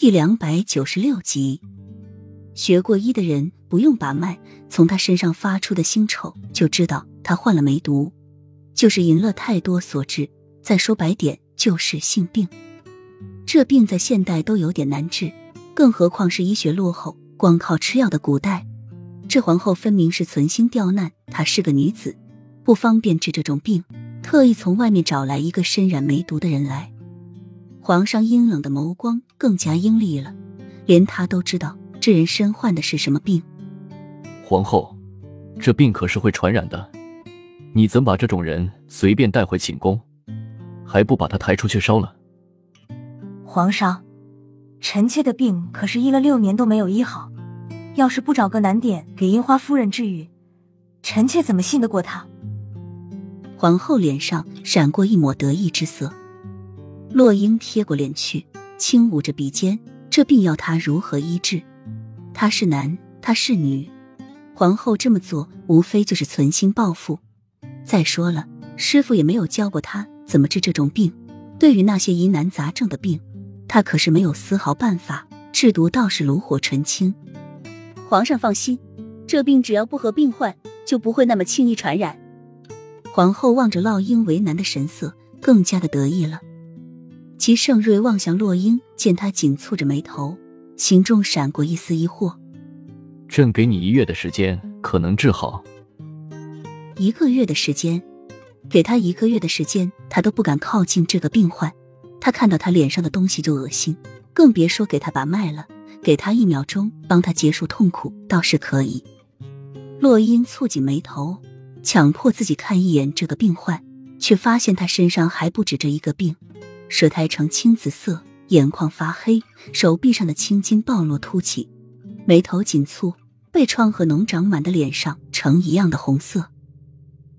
第两百九十六集。学过医的人不用把脉，从他身上发出的腥臭就知道他患了梅毒，就是饮了太多所致。再说白点，就是性病。这病在现代都有点难治，更何况是医学落后、光靠吃药的古代。这皇后分明是存心刁难，她是个女子，不方便治这种病，特意从外面找来一个身染梅毒的人来。皇上阴冷的眸光更加阴厉了，连他都知道这人身患的是什么病。皇后，这病可是会传染的，你怎把这种人随便带回寝宫，还不把他抬出去烧了？皇上，臣妾的病可是医了六年都没有医好，要是不找个难点给樱花夫人治愈，臣妾怎么信得过他？皇后脸上闪过一抹得意之色。洛英贴过脸去，轻捂着鼻尖。这病要他如何医治？他是男，他是女。皇后这么做，无非就是存心报复。再说了，师傅也没有教过他怎么治这种病。对于那些疑难杂症的病，他可是没有丝毫办法。制毒倒是炉火纯青。皇上放心，这病只要不和病患，就不会那么轻易传染。皇后望着洛英为难的神色，更加的得意了。齐盛瑞望向洛英，见他紧蹙着眉头，心中闪过一丝疑惑。朕给你一月的时间，可能治好。一个月的时间，给他一个月的时间，他都不敢靠近这个病患。他看到他脸上的东西就恶心，更别说给他把脉了。给他一秒钟，帮他结束痛苦，倒是可以。洛英蹙紧眉头，强迫自己看一眼这个病患，却发现他身上还不止这一个病。舌苔呈青紫色，眼眶发黑，手臂上的青筋暴露凸起，眉头紧蹙，背疮和脓长满的脸上呈一样的红色。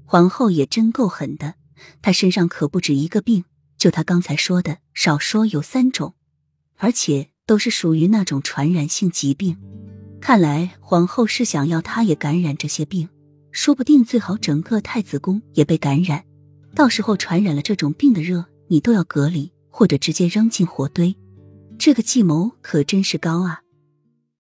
皇后也真够狠的，她身上可不止一个病，就她刚才说的，少说有三种，而且都是属于那种传染性疾病。看来皇后是想要她也感染这些病，说不定最好整个太子宫也被感染，到时候传染了这种病的热。你都要隔离，或者直接扔进火堆，这个计谋可真是高啊！